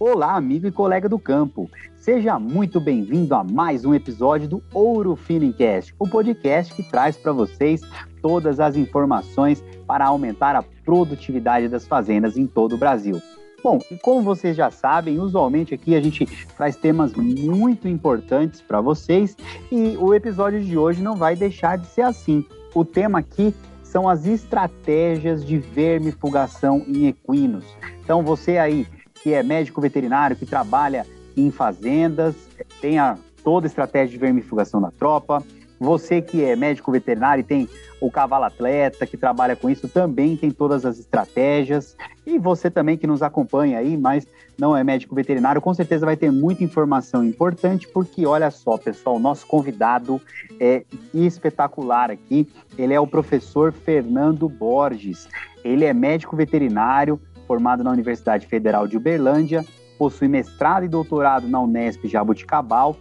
Olá, amigo e colega do campo. Seja muito bem-vindo a mais um episódio do Ouro Finicast, o podcast que traz para vocês todas as informações para aumentar a produtividade das fazendas em todo o Brasil. Bom, e como vocês já sabem, usualmente aqui a gente traz temas muito importantes para vocês e o episódio de hoje não vai deixar de ser assim. O tema aqui são as estratégias de vermifugação em equinos. Então você aí que é médico veterinário, que trabalha em fazendas, tem a, toda a estratégia de vermifugação da tropa. Você que é médico veterinário e tem o cavalo atleta que trabalha com isso também tem todas as estratégias. E você também que nos acompanha aí, mas não é médico veterinário, com certeza vai ter muita informação importante, porque olha só, pessoal, nosso convidado é espetacular aqui. Ele é o professor Fernando Borges. Ele é médico veterinário, formado na Universidade Federal de Uberlândia, possui mestrado e doutorado na Unesp Jabuticabal,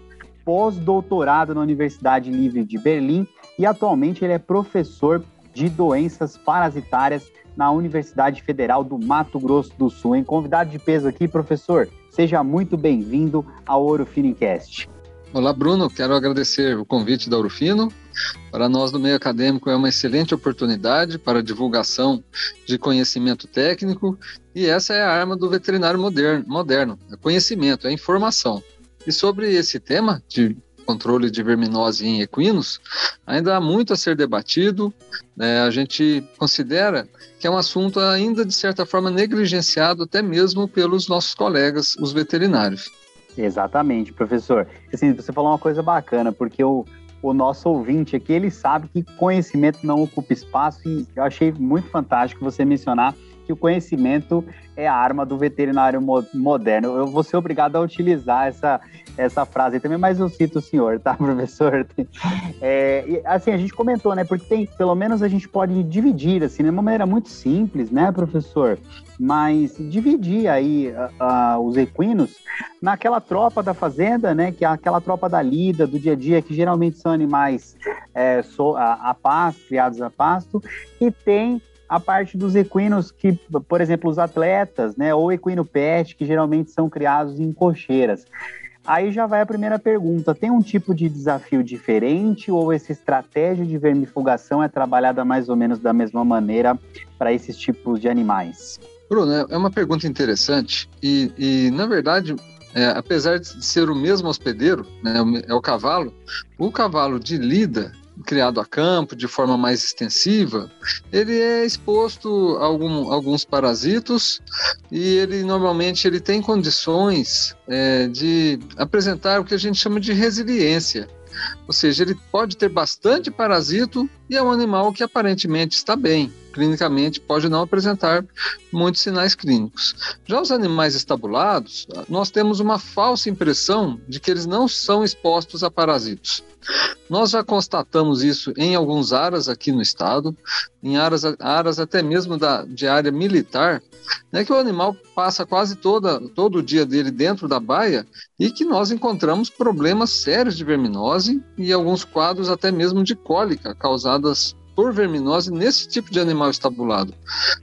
pós-doutorado na Universidade Livre de Berlim e atualmente ele é professor de doenças parasitárias na Universidade Federal do Mato Grosso do Sul. Em convidado de peso aqui, professor, seja muito bem-vindo ao Ouro Finicast. Olá, Bruno. Quero agradecer o convite da Ourofino. Para nós do meio acadêmico é uma excelente oportunidade para divulgação de conhecimento técnico e essa é a arma do veterinário moderno, moderno é conhecimento, é informação. E sobre esse tema de controle de verminose em equinos, ainda há muito a ser debatido. Né? A gente considera que é um assunto ainda, de certa forma, negligenciado até mesmo pelos nossos colegas, os veterinários. Exatamente, professor. Assim, você falou uma coisa bacana, porque o, o nosso ouvinte aqui, ele sabe que conhecimento não ocupa espaço e eu achei muito fantástico você mencionar que o conhecimento é a arma do veterinário moderno. Eu vou ser obrigado a utilizar essa, essa frase também, mas eu cito o senhor, tá, professor? É, assim, a gente comentou, né? Porque tem, pelo menos a gente pode dividir, assim, de uma maneira muito simples, né, professor? Mas dividir aí uh, uh, os equinos naquela tropa da fazenda, né? Que é aquela tropa da lida, do dia a dia, que geralmente são animais é, so, a, a pasto, criados a pasto, e tem a parte dos equinos que, por exemplo, os atletas, né, ou equino pet, que geralmente são criados em cocheiras. Aí já vai a primeira pergunta: tem um tipo de desafio diferente ou essa estratégia de vermifugação é trabalhada mais ou menos da mesma maneira para esses tipos de animais? Bruno, é, é uma pergunta interessante e, e na verdade, é, apesar de ser o mesmo hospedeiro, né, é o cavalo, o cavalo de lida criado a campo de forma mais extensiva, ele é exposto a algum, alguns parasitos e ele normalmente ele tem condições é, de apresentar o que a gente chama de resiliência. Ou seja, ele pode ter bastante parasito e é um animal que aparentemente está bem. Clinicamente pode não apresentar muitos sinais clínicos. Já os animais estabulados, nós temos uma falsa impressão de que eles não são expostos a parasitos. Nós já constatamos isso em alguns aras aqui no estado, em aras, aras até mesmo da, de área militar, né, que o animal passa quase toda, todo o dia dele dentro da baia e que nós encontramos problemas sérios de verminose e alguns quadros até mesmo de cólica causadas por verminose nesse tipo de animal estabulado.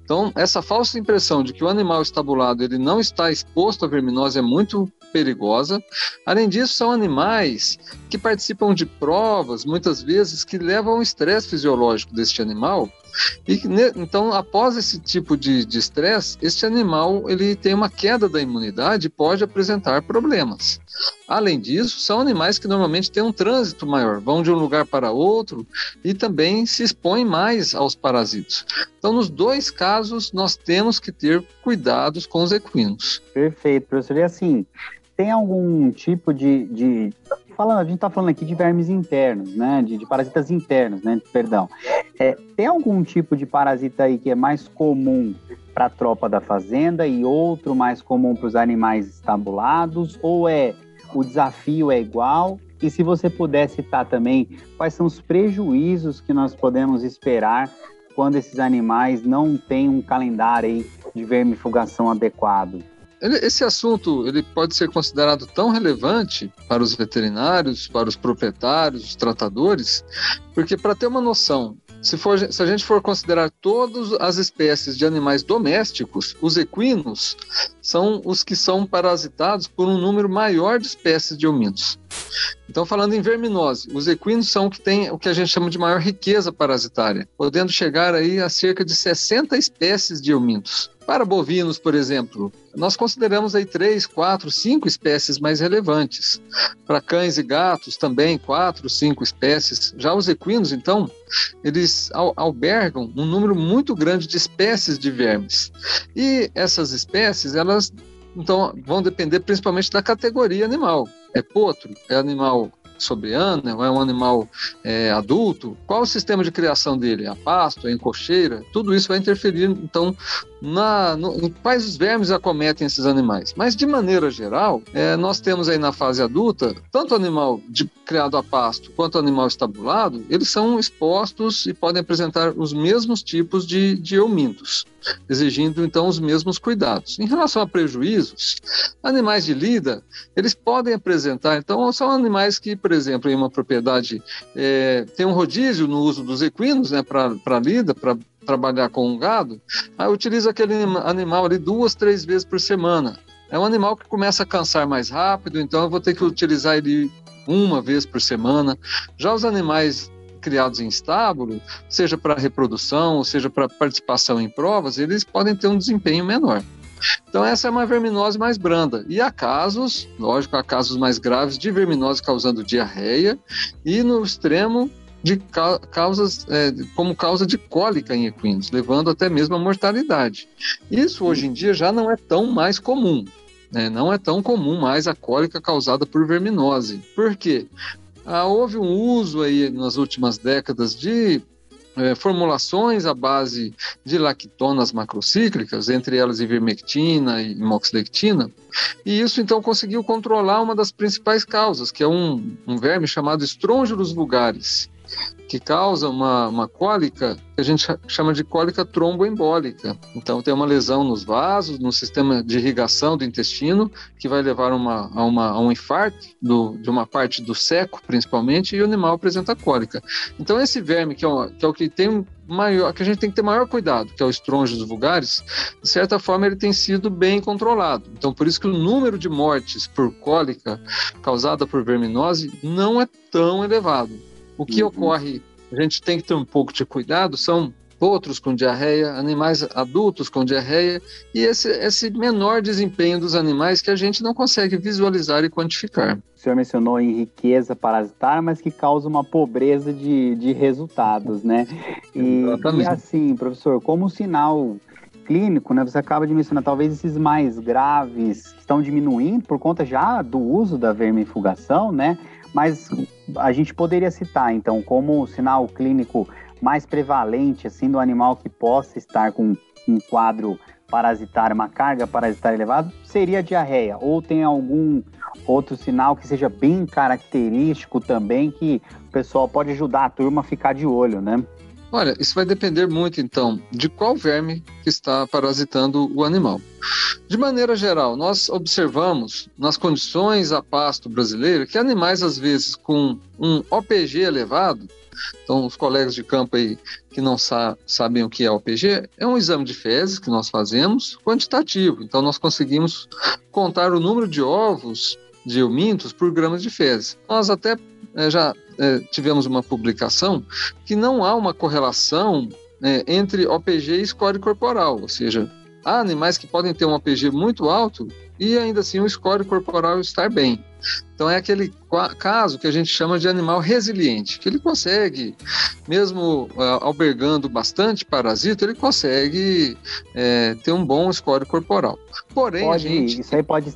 Então, essa falsa impressão de que o animal estabulado ele não está exposto à verminose é muito perigosa. Além disso, são animais que participam de provas, muitas vezes, que levam ao estresse fisiológico deste animal e então, após esse tipo de estresse, este animal ele tem uma queda da imunidade e pode apresentar problemas. Além disso, são animais que normalmente têm um trânsito maior, vão de um lugar para outro e também se expõem mais aos parasitos. Então, nos dois casos, nós temos que ter cuidados com os equinos. Perfeito, professor. E assim, tem algum tipo de, de falando, a gente está falando aqui de vermes internos, né? De, de parasitas internos, né? Perdão. É, tem algum tipo de parasita aí que é mais comum para a tropa da fazenda e outro mais comum para os animais estabulados? Ou é o desafio é igual? E se você puder citar também quais são os prejuízos que nós podemos esperar quando esses animais não têm um calendário aí de vermifugação adequado? Esse assunto ele pode ser considerado tão relevante para os veterinários, para os proprietários, os tratadores, porque para ter uma noção se, for, se a gente for considerar todas as espécies de animais domésticos, os equinos são os que são parasitados por um número maior de espécies de eumintos. Então, falando em verminose, os equinos são que tem o que a gente chama de maior riqueza parasitária, podendo chegar aí a cerca de 60 espécies de eumintos. Para bovinos, por exemplo, nós consideramos aí três, quatro, cinco espécies mais relevantes. Para cães e gatos, também quatro, cinco espécies. Já os equinos, então, eles albergam um número muito grande de espécies de vermes. E essas espécies, elas então vão depender principalmente da categoria animal. É potro? É animal sobriano, é um animal é, adulto, qual o sistema de criação dele? A pasto, a encocheira? Tudo isso vai interferir, então, na, no, quais os vermes acometem esses animais. Mas, de maneira geral, é, nós temos aí na fase adulta, tanto animal de, criado a pasto quanto animal estabulado, eles são expostos e podem apresentar os mesmos tipos de, de eumintos, exigindo, então, os mesmos cuidados. Em relação a prejuízos, animais de lida, eles podem apresentar, então, são animais que, por exemplo, em uma propriedade é, tem um rodízio no uso dos equinos, né, para lida, para trabalhar com um gado, aí utiliza aquele animal ali duas, três vezes por semana. É um animal que começa a cansar mais rápido, então eu vou ter que utilizar ele uma vez por semana. Já os animais criados em estábulo, seja para reprodução, seja para participação em provas, eles podem ter um desempenho menor. Então essa é uma verminose mais branda. E há casos, lógico, há casos mais graves de verminose causando diarreia e no extremo de causas é, como causa de cólica em equinos, levando até mesmo à mortalidade. Isso hoje em dia já não é tão mais comum. Né? Não é tão comum mais a cólica causada por verminose. Por quê? Ah, houve um uso aí nas últimas décadas de é, formulações à base de lactonas macrocíclicas, entre elas ivermectina e moxidectina, e isso então conseguiu controlar uma das principais causas, que é um, um verme chamado estrôngilos vulgares que causa uma, uma cólica que a gente chama de cólica tromboembólica. Então, tem uma lesão nos vasos, no sistema de irrigação do intestino, que vai levar uma, a, uma, a um infarto do, de uma parte do seco, principalmente, e o animal apresenta cólica. Então, esse verme, que é, o, que, é o que tem maior, que a gente tem que ter maior cuidado, que é o estrôngios vulgares, de certa forma ele tem sido bem controlado. Então, por isso que o número de mortes por cólica causada por verminose não é tão elevado. O que uhum. ocorre, a gente tem que ter um pouco de cuidado, são outros com diarreia, animais adultos com diarreia e esse, esse menor desempenho dos animais que a gente não consegue visualizar e quantificar. O senhor mencionou em riqueza parasitária, mas que causa uma pobreza de, de resultados, né? E, Exatamente. e assim, professor, como sinal clínico, né? Você acaba de mencionar, talvez esses mais graves estão diminuindo por conta já do uso da vermifugação, né? Mas a gente poderia citar, então, como sinal clínico mais prevalente, assim, do animal que possa estar com um quadro parasitário, uma carga parasitária elevada, seria diarreia. Ou tem algum outro sinal que seja bem característico também, que o pessoal pode ajudar a turma a ficar de olho, né? Olha, isso vai depender muito, então, de qual verme que está parasitando o animal. De maneira geral, nós observamos nas condições a pasto brasileiro que animais, às vezes, com um OPG elevado, então, os colegas de campo aí que não sa sabem o que é OPG, é um exame de fezes que nós fazemos quantitativo. Então, nós conseguimos contar o número de ovos de eumintos por gramas de fezes. Nós até é, já é, tivemos uma publicação que não há uma correlação é, entre OPG e score corporal, ou seja, há animais que podem ter um OPG muito alto e ainda assim o score corporal estar bem. Então é aquele caso que a gente chama de animal resiliente, que ele consegue, mesmo uh, albergando bastante parasita, ele consegue é, ter um bom score corporal. Porém, pode, gente... Isso aí pode,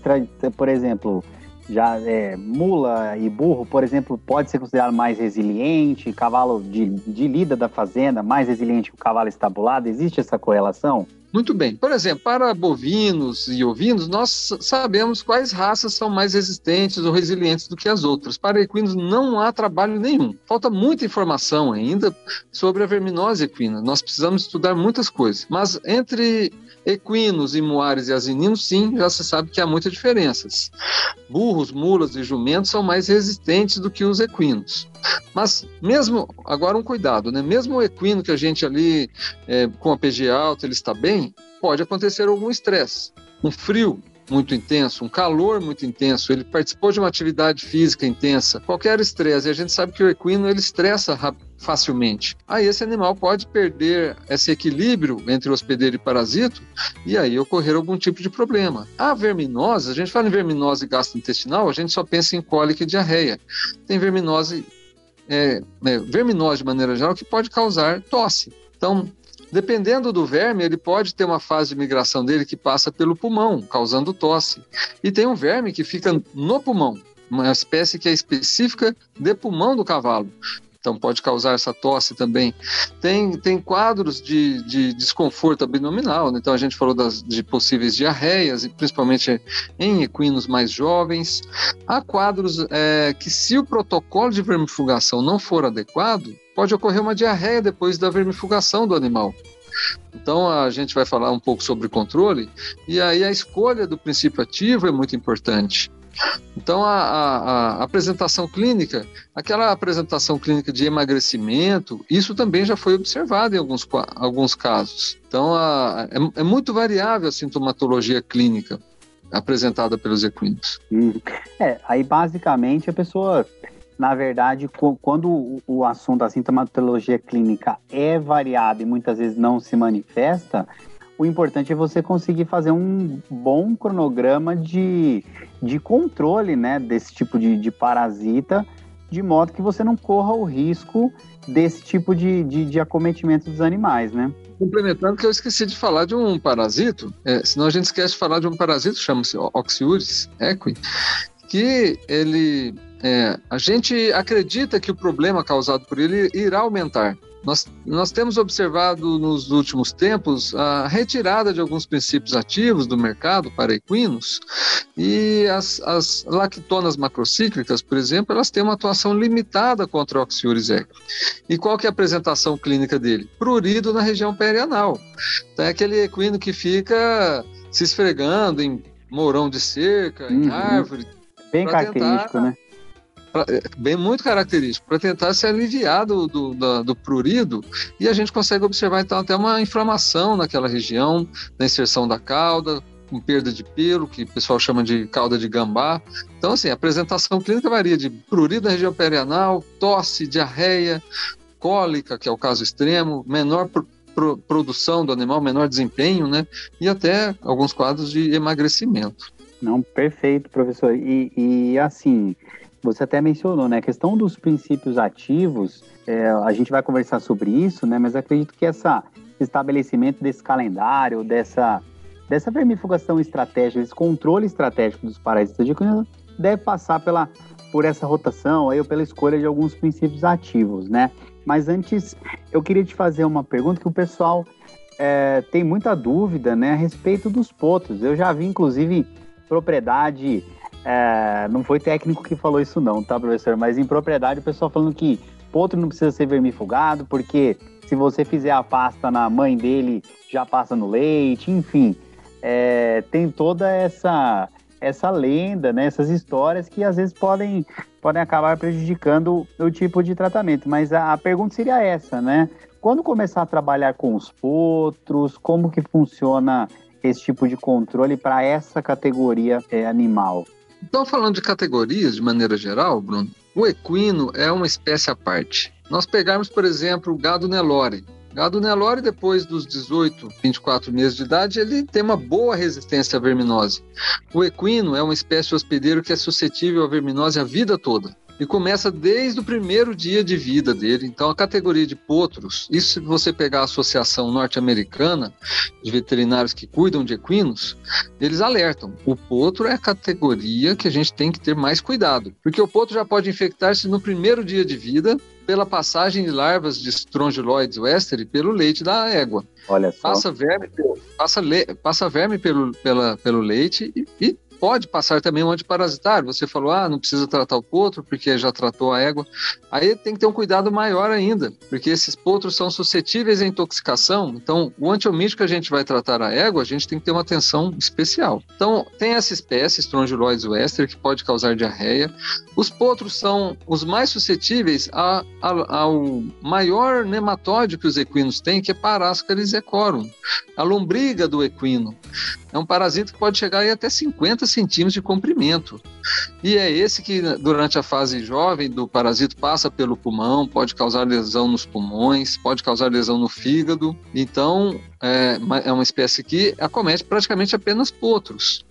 por exemplo, já é, mula e burro, por exemplo, pode ser considerado mais resiliente, cavalo de, de lida da fazenda mais resiliente que o cavalo estabulado? Existe essa correlação? Muito bem. Por exemplo, para bovinos e ovinos, nós sabemos quais raças são mais resistentes ou resilientes do que as outras. Para equinos não há trabalho nenhum. Falta muita informação ainda sobre a verminose equina. Nós precisamos estudar muitas coisas. Mas entre Equinos e muares e asininos, sim, já se sabe que há muitas diferenças. Burros, mulas e jumentos são mais resistentes do que os equinos. Mas mesmo, agora um cuidado, né? Mesmo o equino que a gente ali, é, com a PG alta, ele está bem, pode acontecer algum estresse. Um frio, muito intenso, um calor muito intenso, ele participou de uma atividade física intensa, qualquer estresse, e a gente sabe que o equino ele estressa facilmente. Aí esse animal pode perder esse equilíbrio entre hospedeiro e parasito e aí ocorrer algum tipo de problema. A verminose, a gente fala em verminose gastrointestinal, a gente só pensa em cólica e diarreia. Tem verminose, é, é, verminose de maneira geral que pode causar tosse. Então, Dependendo do verme, ele pode ter uma fase de migração dele que passa pelo pulmão, causando tosse. E tem um verme que fica no pulmão, uma espécie que é específica de pulmão do cavalo. Então pode causar essa tosse também. Tem, tem quadros de, de desconforto abdominal, né? então a gente falou das, de possíveis diarreias, principalmente em equinos mais jovens. Há quadros é, que, se o protocolo de vermifugação não for adequado, pode ocorrer uma diarreia depois da vermifugação do animal. Então a gente vai falar um pouco sobre controle e aí a escolha do princípio ativo é muito importante. Então a, a, a, apresentação clínica, aquela apresentação clínica de emagrecimento, isso também já foi observado em alguns, alguns casos. Então a, é, é muito variável a sintomatologia clínica apresentada pelos equinos. Hum. É, aí basicamente a pessoa na verdade, quando o assunto da sintomatologia clínica é variado e muitas vezes não se manifesta, o importante é você conseguir fazer um bom cronograma de, de controle né, desse tipo de, de parasita, de modo que você não corra o risco desse tipo de, de, de acometimento dos animais, né? Complementando que eu esqueci de falar de um parasito, é, senão a gente esquece de falar de um parasito, chama-se Oxiuris equi, que ele é, a gente acredita que o problema causado por ele irá aumentar. Nós, nós temos observado nos últimos tempos a retirada de alguns princípios ativos do mercado para equinos e as, as lactonas macrocíclicas, por exemplo, elas têm uma atuação limitada contra o Oxiuris equi. E qual que é a apresentação clínica dele? Prurido na região perianal. Então, é aquele equino que fica se esfregando em mourão de cerca, uhum. em árvore. Bem característico, tentar... né? É, bem muito característico, para tentar se aliviar do, do, do, do, prurido, e a gente consegue observar então até uma inflamação naquela região, na inserção da cauda, com perda de pelo, que o pessoal chama de cauda de gambá. Então, assim, a apresentação clínica varia de prurido na região perianal, tosse, diarreia, cólica, que é o caso extremo, menor pro, produção do animal, menor desempenho, né? E até alguns quadros de emagrecimento. Não, perfeito, professor. E, e assim, você até mencionou, né? A questão dos princípios ativos, é, a gente vai conversar sobre isso, né? Mas acredito que essa estabelecimento desse calendário, dessa, dessa vermifugação estratégica, esse controle estratégico dos parasitas de cunha, deve passar pela, por essa rotação aí, ou pela escolha de alguns princípios ativos, né? Mas antes, eu queria te fazer uma pergunta que o pessoal é, tem muita dúvida, né, a respeito dos potros. Eu já vi, inclusive, propriedade é, não foi técnico que falou isso não, tá, professor? Mas em propriedade o pessoal falando que potro não precisa ser vermifugado, porque se você fizer a pasta na mãe dele, já passa no leite, enfim. É, tem toda essa essa lenda, né, essas histórias que às vezes podem, podem acabar prejudicando o, tipo de tratamento. Mas a, a pergunta seria essa, né? Quando começar a trabalhar com os potros, como que funciona esse tipo de controle para essa categoria é, animal? Então, falando de categorias de maneira geral, Bruno, o equino é uma espécie à parte. Nós pegarmos, por exemplo, o gado Nelore. Gado Nelore, depois dos 18, 24 meses de idade, ele tem uma boa resistência à verminose. O equino é uma espécie hospedeiro que é suscetível à verminose a vida toda e começa desde o primeiro dia de vida dele. Então, a categoria de potros, isso se você pegar a Associação Norte-Americana de Veterinários que cuidam de equinos, eles alertam: o potro é a categoria que a gente tem que ter mais cuidado, porque o potro já pode infectar-se no primeiro dia de vida pela passagem de larvas de Strongyloides westeri pelo leite da égua. Olha só. Passa verme, passa, le, passa verme pelo, pela, pelo leite e, e pode passar também um antiparasitário. Você falou, ah, não precisa tratar o potro porque já tratou a égua. Aí tem que ter um cuidado maior ainda, porque esses potros são suscetíveis à intoxicação. Então, o antiomítico que a gente vai tratar a égua, a gente tem que ter uma atenção especial. Então, tem essa espécie, Strongyloides wester, que pode causar diarreia. Os potros são os mais suscetíveis a, a, ao maior nematóide que os equinos têm, que é Parascaris ecorum, a lombriga do equino. É um parasita que pode chegar até 50 centímetros de comprimento. E é esse que, durante a fase jovem do parasito, passa pelo pulmão, pode causar lesão nos pulmões, pode causar lesão no fígado. Então, é, é uma espécie que acomete praticamente apenas potros.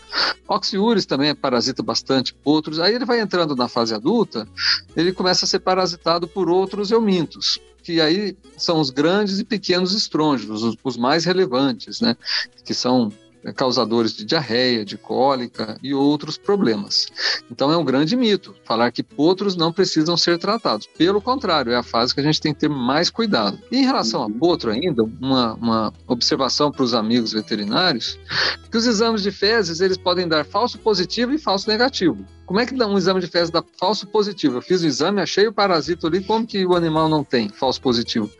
Oxiuris também é parasita bastante potros. Aí ele vai entrando na fase adulta, ele começa a ser parasitado por outros eumintos que aí são os grandes e pequenos estrôngilos, os, mais relevantes, né? Que são causadores de diarreia, de cólica e outros problemas. Então é um grande mito falar que potros não precisam ser tratados. Pelo contrário, é a fase que a gente tem que ter mais cuidado. E em relação a uhum. potro ainda, uma, uma observação para os amigos veterinários, que os exames de fezes eles podem dar falso positivo e falso negativo. Como é que dá um exame de fezes dá falso positivo? Eu fiz o exame, achei o parasito ali, como que o animal não tem falso positivo?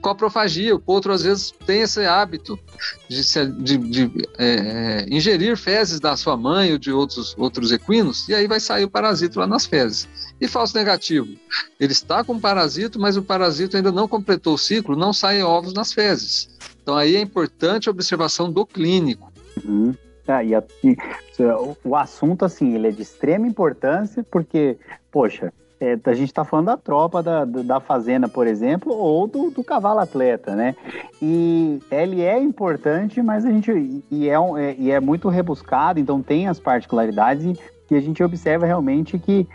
Coprofagia, o potro às vezes tem esse hábito de, de, de é, ingerir fezes da sua mãe ou de outros, outros equinos, e aí vai sair o parasito lá nas fezes. E falso negativo? Ele está com parasito, mas o parasito ainda não completou o ciclo, não saem ovos nas fezes. Então aí é importante a observação do clínico. Uhum. Ah, e, a, e o assunto, assim, ele é de extrema importância, porque, poxa, é, a gente está falando da tropa da, da fazenda, por exemplo, ou do, do, cavalo atleta, né? E ele é importante, mas a gente e é, um, é, e é muito rebuscado, então tem as particularidades e, e a gente observa realmente que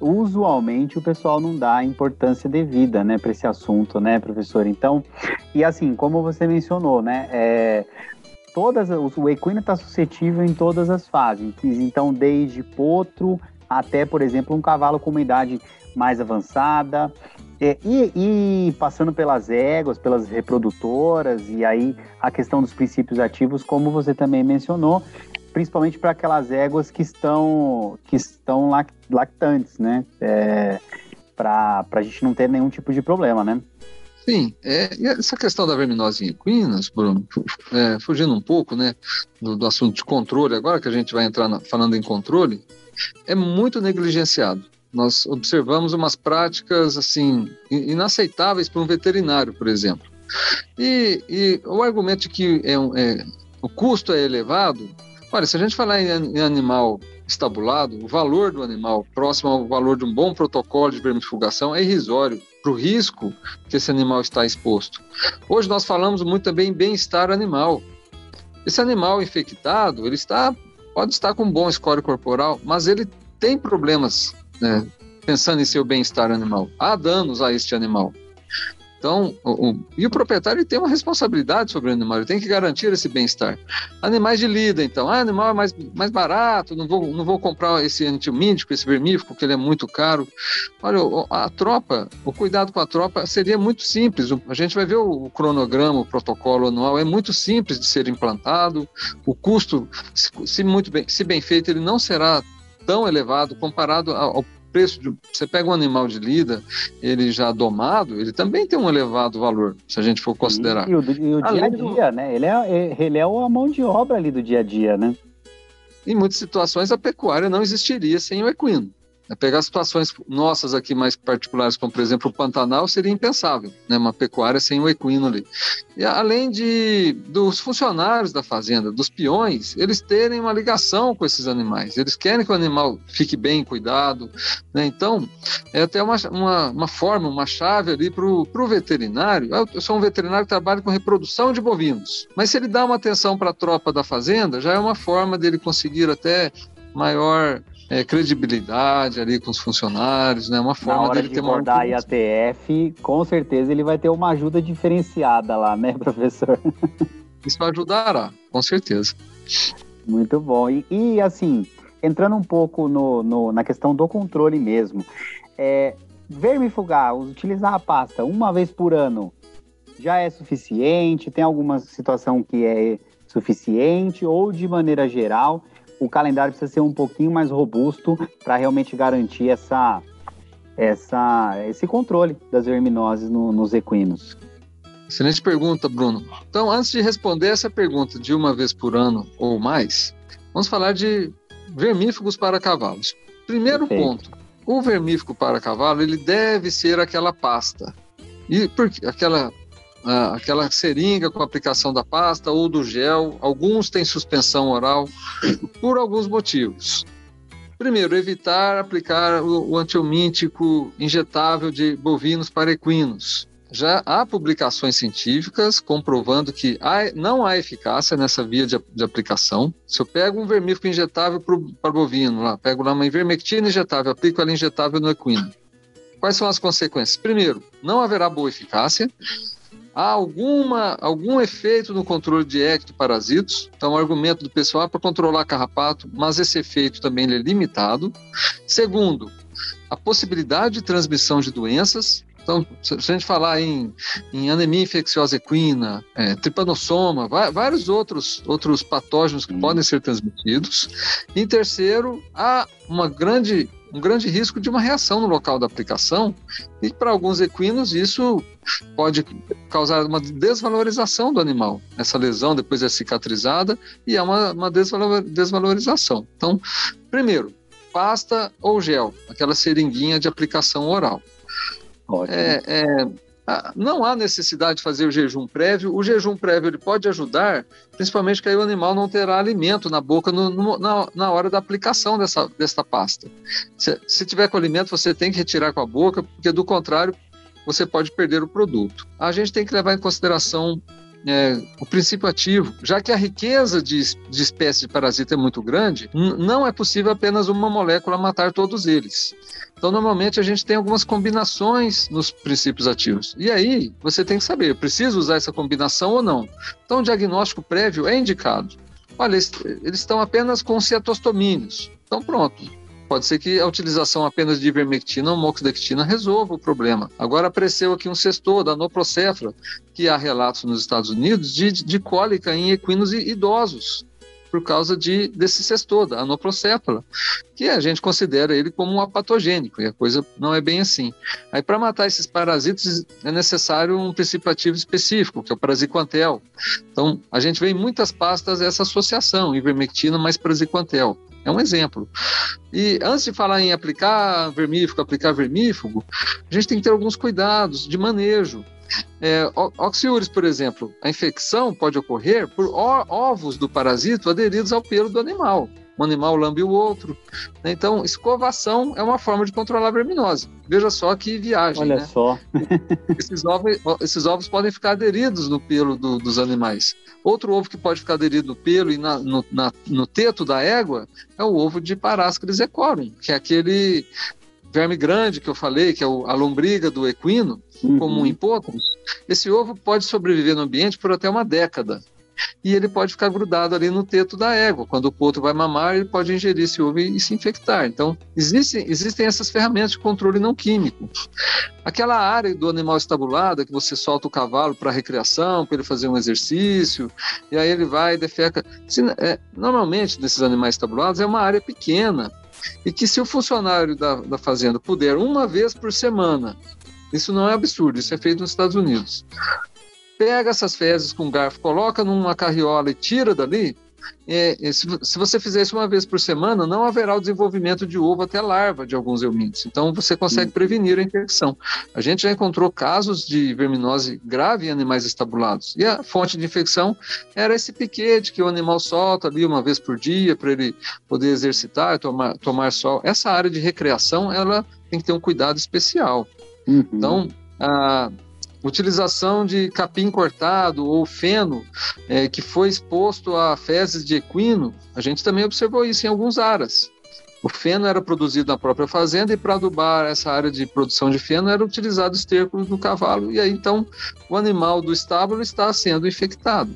usualmente o pessoal não dá importância devida, né, para esse assunto, né, professor? Então, e assim, como você mencionou, né, é, todas o equino está suscetível em todas as fases. Então, desde potro até, por exemplo, um cavalo com uma idade mais avançada. É, e, e, passando pelas éguas, pelas reprodutoras, e aí a questão dos princípios ativos, como você também mencionou, principalmente para aquelas éguas que estão, que estão lactantes, né? É, para a gente não ter nenhum tipo de problema, né? Sim, é, essa questão da verminose em equinas, Bruno, é, fugindo um pouco né, do, do, assunto de controle, agora que a gente vai entrar na, falando em controle, é muito negligenciado. Nós observamos umas práticas assim inaceitáveis para um veterinário, por exemplo. E, e o argumento de que é, é, o custo é elevado, olha, se a gente falar em, em animal estabulado, o valor do animal próximo ao valor de um bom protocolo de vermifugação é irrisório para o risco que esse animal está exposto. Hoje nós falamos muito também em bem-estar animal. Esse animal infectado, ele está pode estar com um bom score corporal, mas ele tem problemas, né, pensando em seu bem-estar animal. Há danos a este animal. Então, o, o, e o proprietário tem uma responsabilidade sobre o animal, ele tem que garantir esse bem-estar. Animais de lida, então, ah, animal é mais, mais barato, não vou, não vou comprar esse antiomítico, esse vermífugo, porque ele é muito caro. Olha, a tropa, o cuidado com a tropa seria muito simples. A gente vai ver o cronograma, o protocolo anual, é muito simples de ser implantado. O custo, se, muito bem, se bem feito, ele não será tão elevado comparado ao preço de. Você pega um animal de lida, ele já domado, ele também tem um elevado valor, se a gente for considerar. E, o, e o dia a dia, né? Ele é, é, ele é a mão de obra ali do dia a dia, né? Em muitas situações, a pecuária não existiria sem o equino. É pegar situações nossas aqui mais particulares, como por exemplo o Pantanal, seria impensável, né? uma pecuária sem o equino ali. E além de dos funcionários da fazenda, dos peões, eles terem uma ligação com esses animais. Eles querem que o animal fique bem cuidado. Né? Então, é até uma, uma, uma forma, uma chave ali para o veterinário. Eu sou um veterinário que trabalha com reprodução de bovinos, mas se ele dá uma atenção para a tropa da fazenda, já é uma forma dele conseguir até maior é, credibilidade ali com os funcionários, né? Uma forma dele de ter uma a IATF, com certeza ele vai ter uma ajuda diferenciada lá, né, professor? Isso ajudará, com certeza. Muito bom. E, e assim, entrando um pouco no, no, na questão do controle mesmo, é, vermifugar, utilizar a pasta uma vez por ano já é suficiente? Tem alguma situação que é suficiente? Ou de maneira geral, o calendário precisa ser um pouquinho mais robusto para realmente garantir essa, essa, esse controle das verminoses no, nos equinos. Excelente pergunta, Bruno. Então, antes de responder essa pergunta de uma vez por ano ou mais, vamos falar de vermífugos para cavalos. Primeiro Perfeito. ponto, o vermífugo para cavalo ele deve ser aquela pasta e porque aquela ah, aquela seringa com aplicação da pasta ou do gel, alguns têm suspensão oral por alguns motivos. Primeiro, evitar aplicar o, o antiomíntico injetável de bovinos para equinos. Já há publicações científicas comprovando que há, não há eficácia nessa via de, de, aplicação. Se eu pego um vermífugo injetável para bovino, lá, pego lá uma ivermectina injetável, aplico ela injetável no equino. Quais são as consequências? Primeiro, não haverá boa eficácia há alguma, algum efeito no controle de ectoparasitos. Então, o argumento do pessoal é para controlar carrapato, mas esse efeito também é limitado. Segundo, a possibilidade de transmissão de doenças. Então, se a gente falar em, em anemia infecciosa equina, é, tripanossoma, vários outros, outros patógenos que podem ser transmitidos. Em terceiro, há uma grande um grande risco de uma reação no local da aplicação, e para alguns equinos isso pode causar uma desvalorização do animal. Essa lesão depois é cicatrizada e é uma, uma desvalorização. Então, primeiro, pasta ou gel, aquela seringuinha de aplicação oral. É, é, ah, não há necessidade de fazer o jejum prévio. O jejum prévio ele pode ajudar, principalmente que aí o animal não terá alimento na boca no, no, na, na, hora da aplicação dessa, dessa pasta. Se, se tiver com alimento, você tem que retirar com a boca, porque do contrário, você pode perder o produto. A gente tem que levar em consideração é, o princípio ativo, já que a riqueza de, de espécies de parasita é muito grande, não é possível apenas uma molécula matar todos eles. Então, normalmente, a gente tem algumas combinações nos princípios ativos. E aí, você tem que saber, preciso usar essa combinação ou não. Então, o diagnóstico prévio é indicado. Olha, eles, eles estão apenas com ciatostomínios. Então, pronto. Pode ser que a utilização apenas de ivermectina ou moxidectina resolva o problema. Agora apareceu aqui um sextor da noprocéfala, que há relatos nos Estados Unidos de, de cólica em equinos idosos por causa de, desse sextor, da anoprocépala, que a gente considera ele como um apatogênico, e a coisa não é bem assim. Aí, para matar esses parasitas, é necessário um princípio ativo específico, que é o praziquantel. Então, a gente vê em muitas pastas essa associação, ivermectina mais praziquantel. É um exemplo. E antes de falar em aplicar vermífugo, aplicar vermífugo, a gente tem que ter alguns cuidados de manejo. É, oxiúris, por exemplo, a infecção pode ocorrer por ovos do parasito aderidos ao pelo do animal. Um animal lambe o outro. Né? Então, escovação é uma forma de controlar a verminose. Veja só que viagem. Olha né? só. esses, ovos, esses ovos podem ficar aderidos no pelo do, dos animais. Outro ovo que pode ficar aderido no pelo e na, no, na, no teto da égua é o ovo de Parascris ecorum, que é aquele verme grande que eu falei, que é a lombriga do equino, uhum. comum em potros, esse ovo pode sobreviver no ambiente por até uma década. E ele pode ficar grudado ali no teto da égua. Quando o potro vai mamar, ele pode ingerir esse ovo e, se infectar. Então, existem, existem essas ferramentas de controle não químico. Aquela área do animal estabulada, que você solta o cavalo para recreação, para ele fazer um exercício, e aí ele vai e defeca. Se, é, normalmente, nesses animais estabulados, é uma área pequena e que se o funcionário da, da fazenda puder uma vez por semana, isso não é absurdo, isso é feito nos Estados Unidos. Pega essas fezes com garfo, coloca numa carriola e tira dali, é, se, se, você fizer isso uma vez por semana, não haverá o desenvolvimento de ovo até larva de alguns eumídeos. Então, você consegue prevenir a infecção. A gente já encontrou casos de verminose grave em animais estabulados. E a fonte de infecção era esse piquete que o animal solta ali uma vez por dia para ele poder exercitar, tomar, tomar sol. Essa área de recreação, ela tem que ter um cuidado especial. Uhum. Então, a Utilização de capim cortado ou feno é, que foi exposto a fezes de equino, a gente também observou isso em alguns aras. O feno era produzido na própria fazenda e para adubar essa área de produção de feno era utilizado esterco do cavalo e aí então o animal do estábulo está sendo infectado.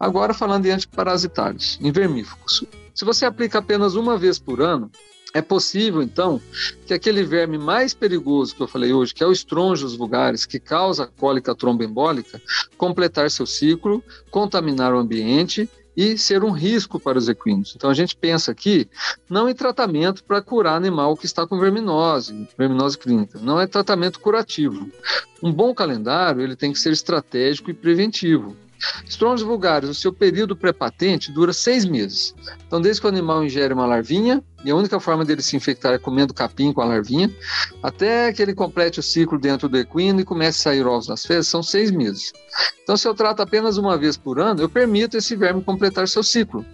Agora falando em antiparasitários, em vermífugos. Se você aplica apenas uma vez por ano, é possível, então, que aquele verme mais perigoso que eu falei hoje, que é o estronjos vulgares, que causa cólica tromboembólica, completar seu ciclo, contaminar o ambiente e ser um risco para os equinos. Então a gente pensa aqui não em tratamento para curar animal que está com verminose, verminose clínica, não é tratamento curativo. Um bom calendário ele tem que ser estratégico e preventivo. Estrônios vulgares, o seu período pré-patente dura seis meses. Então, desde que o animal ingere uma larvinha, e a única forma dele se infectar é comendo capim com a larvinha, até que ele complete o ciclo dentro do equino e comece a sair ovos nas fezes, são seis meses. Então, se eu trato apenas uma vez por ano, eu permito esse verme completar seu ciclo.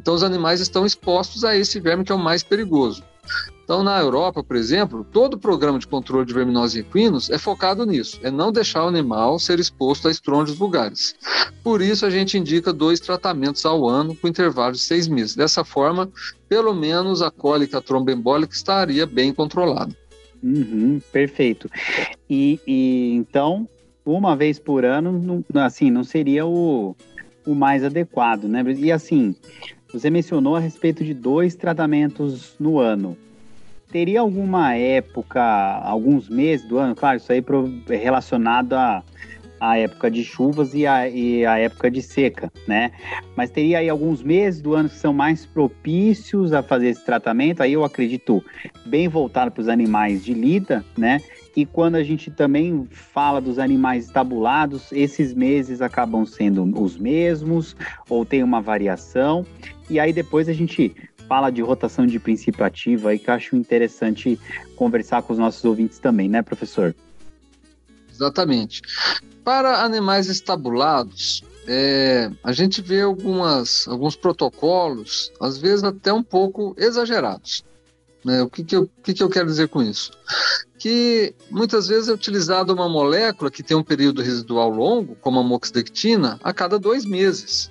Então, os animais estão expostos a esse verme que é o mais perigoso. Então, na Europa, por exemplo, todo o programa de controle de verminose em equinos é focado nisso, é não deixar o animal ser exposto a estrônios vulgares. Por isso, a gente indica dois tratamentos ao ano com intervalo de seis meses. Dessa forma, pelo menos a cólica tromboembólica estaria bem controlada. Uhum, perfeito. E, e, então, uma vez por ano, não, assim, não seria o, o mais adequado, né? E assim, você mencionou a respeito de dois tratamentos no ano teria alguma época, alguns meses do ano, claro, isso aí é relacionado a época de chuvas e a, e época de seca, né? Mas teria aí alguns meses do ano que são mais propícios a fazer esse tratamento, aí eu acredito bem voltado para os animais de lida, né? E quando a gente também fala dos animais estabulados, esses meses acabam sendo os mesmos ou tem uma variação. E aí depois a gente fala de rotação de princípio ativo aí que eu acho interessante conversar com os nossos ouvintes também, né, professor? Exatamente. Para animais estabulados, é, a gente vê algumas, alguns protocolos, às vezes até um pouco exagerados. Né? O que, que, eu, que, que eu quero dizer com isso? Que muitas vezes é utilizada uma molécula que tem um período residual longo, como a moxidectina, a cada dois meses.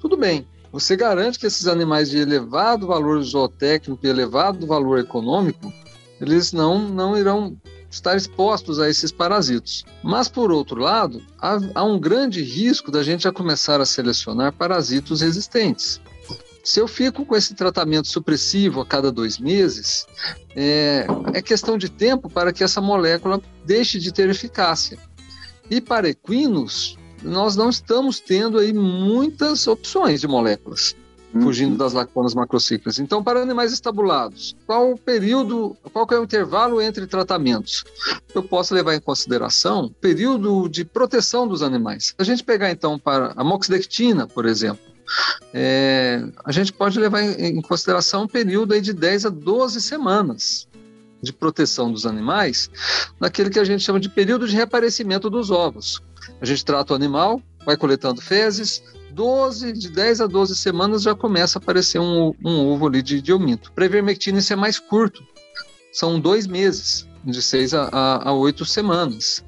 Tudo bem, você garante que esses animais de elevado valor zootécnico e elevado valor econômico, eles não, não irão estar expostos a esses parasitos. Mas, por outro lado, há, há um grande risco da gente já começar a selecionar parasitos resistentes. Se eu fico com esse tratamento supressivo a cada dois meses, é, é, questão de tempo para que essa molécula deixe de ter eficácia. E para equinos, nós não estamos tendo aí muitas opções de moléculas uhum. fugindo das lacunas macrocíclicas. Então, para animais estabulados, qual o período, qual é o intervalo entre tratamentos? Eu posso levar em consideração o período de proteção dos animais. Se a gente pegar então para a moxidectina, por exemplo, é, a gente pode levar em, em consideração um período aí de 10 a 12 semanas de proteção dos animais, naquele que a gente chama de período de reaparecimento dos ovos. A gente trata o animal, vai coletando fezes, 12, de 10 a 12 semanas já começa a aparecer um, um ovo ali de, ominto. Para ivermectina isso é mais curto, são dois meses, de 6 a, a, a 8 semanas.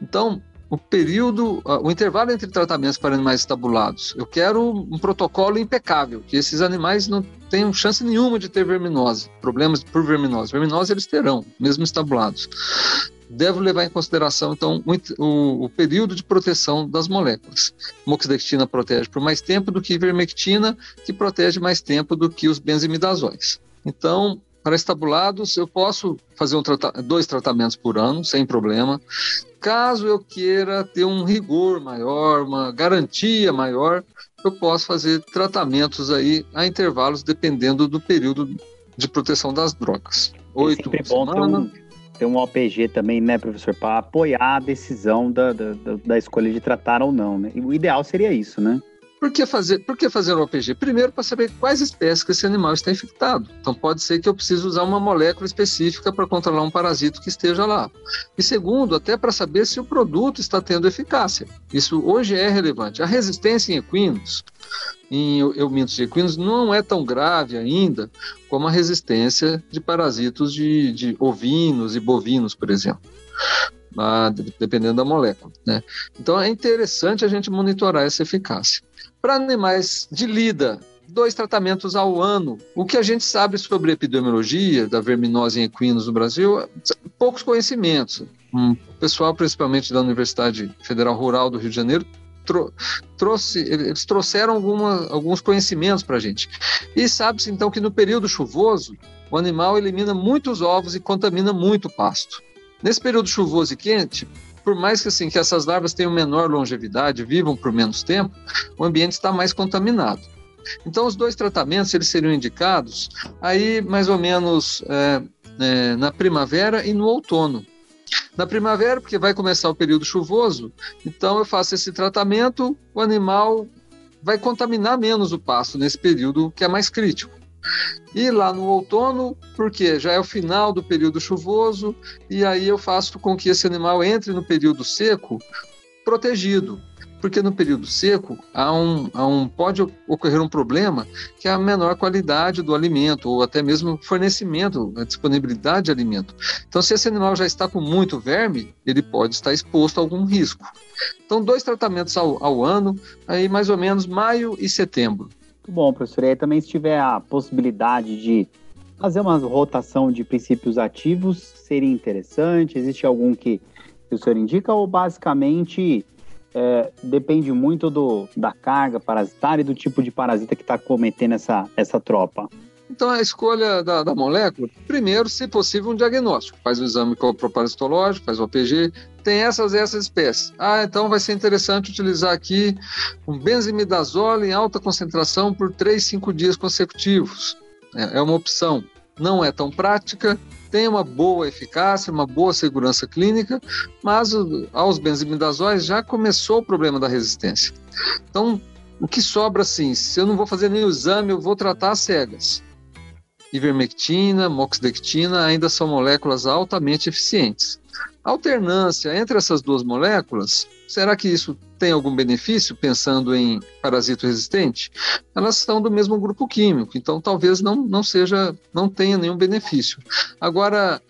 Então, o período, o intervalo entre tratamentos para animais estabulados. Eu quero um protocolo impecável, que esses animais não tenham chance nenhuma de ter verminose, problemas por verminose. Verminose eles terão, mesmo estabulados. Devo levar em consideração, então, o, o, período de proteção das moléculas. Moxidectina protege por mais tempo do que ivermectina, que protege mais tempo do que os benzimidazóis. Então, para estabulados, eu posso fazer um trata dois tratamentos por ano, sem problema. Caso eu queira ter um rigor maior, uma garantia maior, eu posso fazer tratamentos aí a intervalos dependendo do período de proteção das drogas. É Oito é bom ter um, ter um OPG também, né, professor, para apoiar a decisão da, da, da, escolha de tratar ou não, né? E o ideal seria isso, né? Por que fazer, por que fazer o OPG? Primeiro, para saber quais espécies que esse animal está infectado. Então, pode ser que eu precise usar uma molécula específica para controlar um parasito que esteja lá. E segundo, até para saber se o produto está tendo eficácia. Isso hoje é relevante. A resistência em equinos, em eumintos de equinos, não é tão grave ainda como a resistência de parasitos de, de ovinos e bovinos, por exemplo. Ah, dependendo da molécula. Né? Então é interessante a gente monitorar essa eficácia. Para animais de lida, dois tratamentos ao ano. O que a gente sabe sobre epidemiologia da verminose em equinos no Brasil, poucos conhecimentos. Um pessoal, principalmente da Universidade Federal Rural do Rio de Janeiro, trouxe, eles trouxeram alguma, alguns conhecimentos para a gente. E sabe-se então que no período chuvoso, o animal elimina muitos ovos e contamina muito o pasto. Nesse período chuvoso e quente, por mais que assim que essas larvas tenham menor longevidade, vivam por menos tempo, o ambiente está mais contaminado. Então, os dois tratamentos eles seriam indicados aí mais ou menos é, é, na primavera e no outono. Na primavera, porque vai começar o período chuvoso, então eu faço esse tratamento, o animal vai contaminar menos o pasto nesse período que é mais crítico. E lá no outono, porque já é o final do período chuvoso, e aí eu faço com que esse animal entre no período seco protegido porque no período seco há um, há um, pode ocorrer um problema que é a menor qualidade do alimento, ou até mesmo fornecimento, a disponibilidade de alimento. Então, se esse animal já está com muito verme, ele pode estar exposto a algum risco. Então, dois tratamentos ao, ao ano, aí mais ou menos maio e setembro. Muito bom, professor. E aí também se tiver a possibilidade de fazer uma rotação de princípios ativos, seria interessante? Existe algum que o senhor indica ou basicamente é, depende muito do, da carga parasitária e do tipo de parasita que está cometendo essa, essa tropa. Então, a escolha da, da, molécula, primeiro, se possível, um diagnóstico. Faz o exame coproparasitológico, faz o OPG, tem essas e essas espécies. Ah, então vai ser interessante utilizar aqui um benzimidazole em alta concentração por 3, 5 dias consecutivos. É, é uma opção. Não é tão prática, tem uma boa eficácia, uma boa segurança clínica, mas aos benzimidazóis já começou o problema da resistência. Então, o que sobra assim, se eu não vou fazer nenhum exame, eu vou tratar cegas. Ivermectina, moxidectina ainda são moléculas altamente eficientes. A alternância entre essas duas moléculas, será que isso tem algum benefício pensando em parasito resistente? Elas são do mesmo grupo químico, então talvez não, não seja, não tenha nenhum benefício. Agora,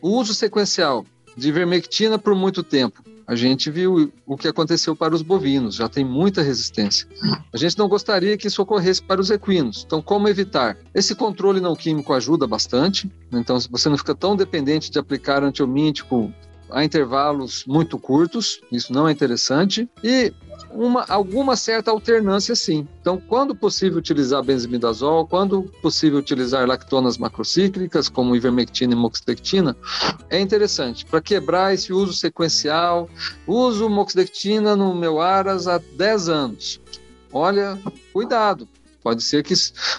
o uso sequencial de ivermectina por muito tempo, a gente viu o que aconteceu para os bovinos, já tem muita resistência. A gente não gostaria que isso ocorresse para os equinos. Então, como evitar? Esse controle não químico ajuda bastante. Então, você não fica tão dependente de aplicar antiomítico a intervalos muito curtos, isso não é interessante, e uma, alguma certa alternância sim. Então, quando possível utilizar benzimidazol, quando possível utilizar lactonas macrocíclicas, como ivermectina e moxidectina, é interessante para quebrar esse uso sequencial. Uso moxidectina no meu aras há 10 anos. Olha, cuidado, Pode ser que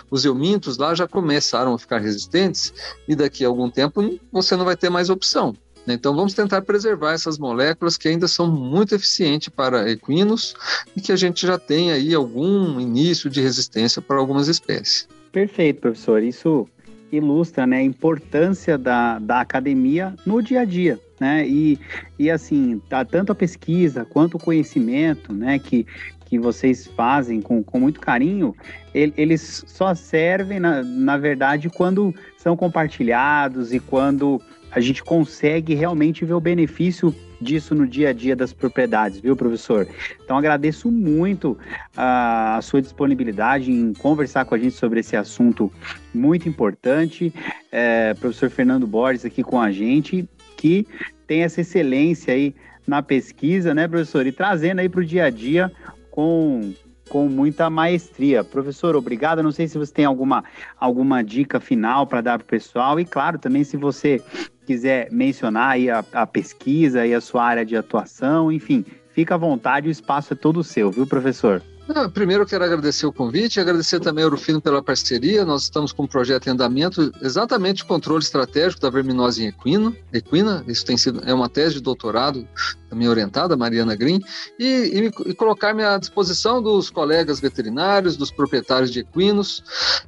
os eumintos lá já começaram a ficar resistentes e daqui a algum tempo você não vai ter mais opção. Né? Então vamos tentar preservar essas moléculas que ainda são muito eficientes para equinos e que a gente já tem aí algum início de resistência para algumas espécies. Perfeito, professor. Isso ilustra né, a importância da, da academia no dia a dia. Né? E, e assim, tá, tanto a pesquisa quanto o conhecimento né, que, que vocês fazem com, com muito carinho, eles só servem, na, na verdade, quando são compartilhados e quando a gente consegue realmente ver o benefício disso no dia a dia das propriedades, viu, professor? Então agradeço muito a, a sua disponibilidade em conversar com a gente sobre esse assunto muito importante. É, professor Fernando Borges aqui com a gente, que tem essa excelência aí na pesquisa, né, professor? E trazendo aí para o dia a dia com com muita maestria. Professor, obrigado. Não sei se você tem alguma, alguma dica final para dar para o pessoal. E, claro, também se você quiser mencionar aí a, a pesquisa e a sua área de atuação, enfim, fica à vontade, o espaço é todo seu, viu, professor? Ah, primeiro quero agradecer o convite, agradecer também ao Urufino pela parceria. Nós estamos com um projeto em andamento, exatamente o controle estratégico da verminose em equino, equina. Isso tem sido é uma tese de doutorado também orientada, Mariana Green, e, e, e colocar-me à disposição dos colegas veterinários, dos proprietários de equinos,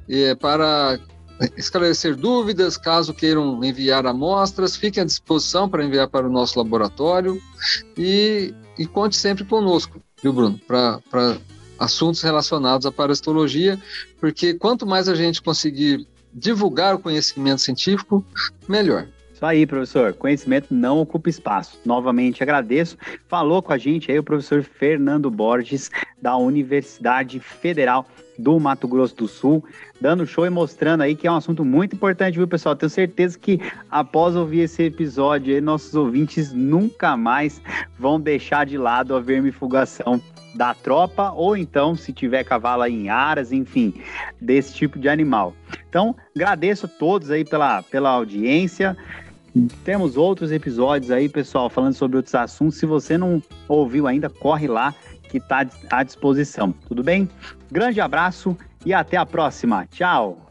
eh, para esclarecer dúvidas, caso queiram enviar amostras, fiquem à disposição para enviar para o nosso laboratório e, e conte sempre conosco, viu, Bruno, para assuntos relacionados à parasitologia, porque quanto mais a gente conseguir divulgar o conhecimento científico, melhor. Isso aí, professor. Conhecimento não ocupa espaço. Novamente agradeço. Falou com a gente aí o professor Fernando Borges, da Universidade Federal do Mato Grosso do Sul, dando show e mostrando aí que é um assunto muito importante, viu, pessoal? Tenho certeza que após ouvir esse episódio aí, nossos ouvintes nunca mais vão deixar de lado a vermifugação da tropa, ou então, se tiver cavalo em aras, enfim, desse tipo de animal. Então, agradeço a todos aí pela, pela audiência. Temos outros episódios aí, pessoal, falando sobre outros assuntos. Se você não ouviu ainda, corre lá que está à disposição. Tudo bem? Grande abraço e até a próxima. Tchau!